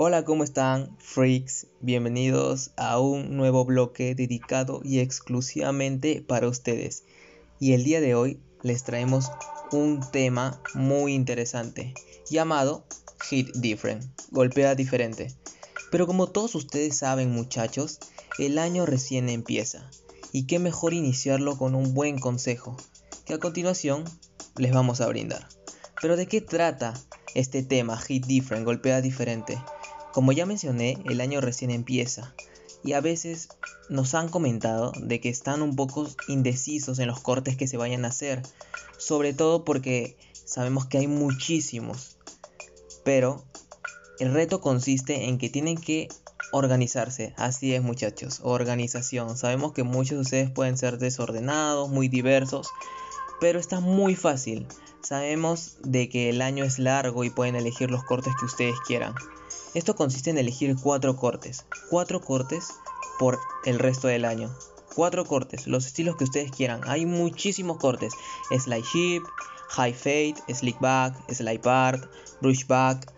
Hola, ¿cómo están, freaks? Bienvenidos a un nuevo bloque dedicado y exclusivamente para ustedes. Y el día de hoy les traemos un tema muy interesante llamado Hit Different, golpea diferente. Pero como todos ustedes saben, muchachos, el año recién empieza. Y qué mejor iniciarlo con un buen consejo, que a continuación les vamos a brindar. Pero ¿de qué trata este tema, Hit Different, golpea diferente? Como ya mencioné, el año recién empieza y a veces nos han comentado de que están un poco indecisos en los cortes que se vayan a hacer, sobre todo porque sabemos que hay muchísimos. Pero el reto consiste en que tienen que organizarse. Así es muchachos, organización. Sabemos que muchos de ustedes pueden ser desordenados, muy diversos, pero está muy fácil. Sabemos de que el año es largo y pueden elegir los cortes que ustedes quieran. Esto consiste en elegir cuatro cortes. Cuatro cortes por el resto del año. Cuatro cortes, los estilos que ustedes quieran. Hay muchísimos cortes. Slide Ship, High Fade, Slick Back, Slide Part, Brush Back.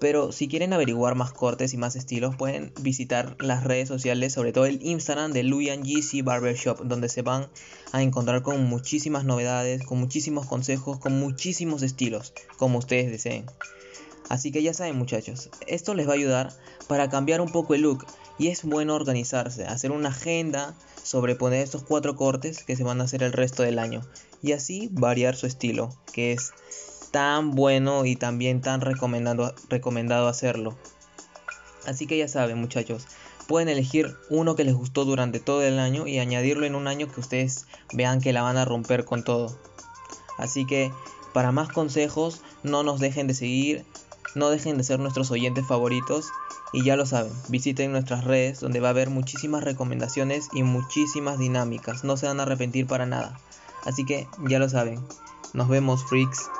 Pero si quieren averiguar más cortes y más estilos, pueden visitar las redes sociales, sobre todo el Instagram de Luyan GC Barbershop, donde se van a encontrar con muchísimas novedades, con muchísimos consejos, con muchísimos estilos, como ustedes deseen. Así que ya saben muchachos, esto les va a ayudar para cambiar un poco el look y es bueno organizarse, hacer una agenda, sobreponer estos cuatro cortes que se van a hacer el resto del año y así variar su estilo, que es tan bueno y también tan recomendado, recomendado hacerlo. Así que ya saben muchachos, pueden elegir uno que les gustó durante todo el año y añadirlo en un año que ustedes vean que la van a romper con todo. Así que para más consejos no nos dejen de seguir, no dejen de ser nuestros oyentes favoritos y ya lo saben, visiten nuestras redes donde va a haber muchísimas recomendaciones y muchísimas dinámicas. No se van a arrepentir para nada. Así que ya lo saben. Nos vemos, freaks.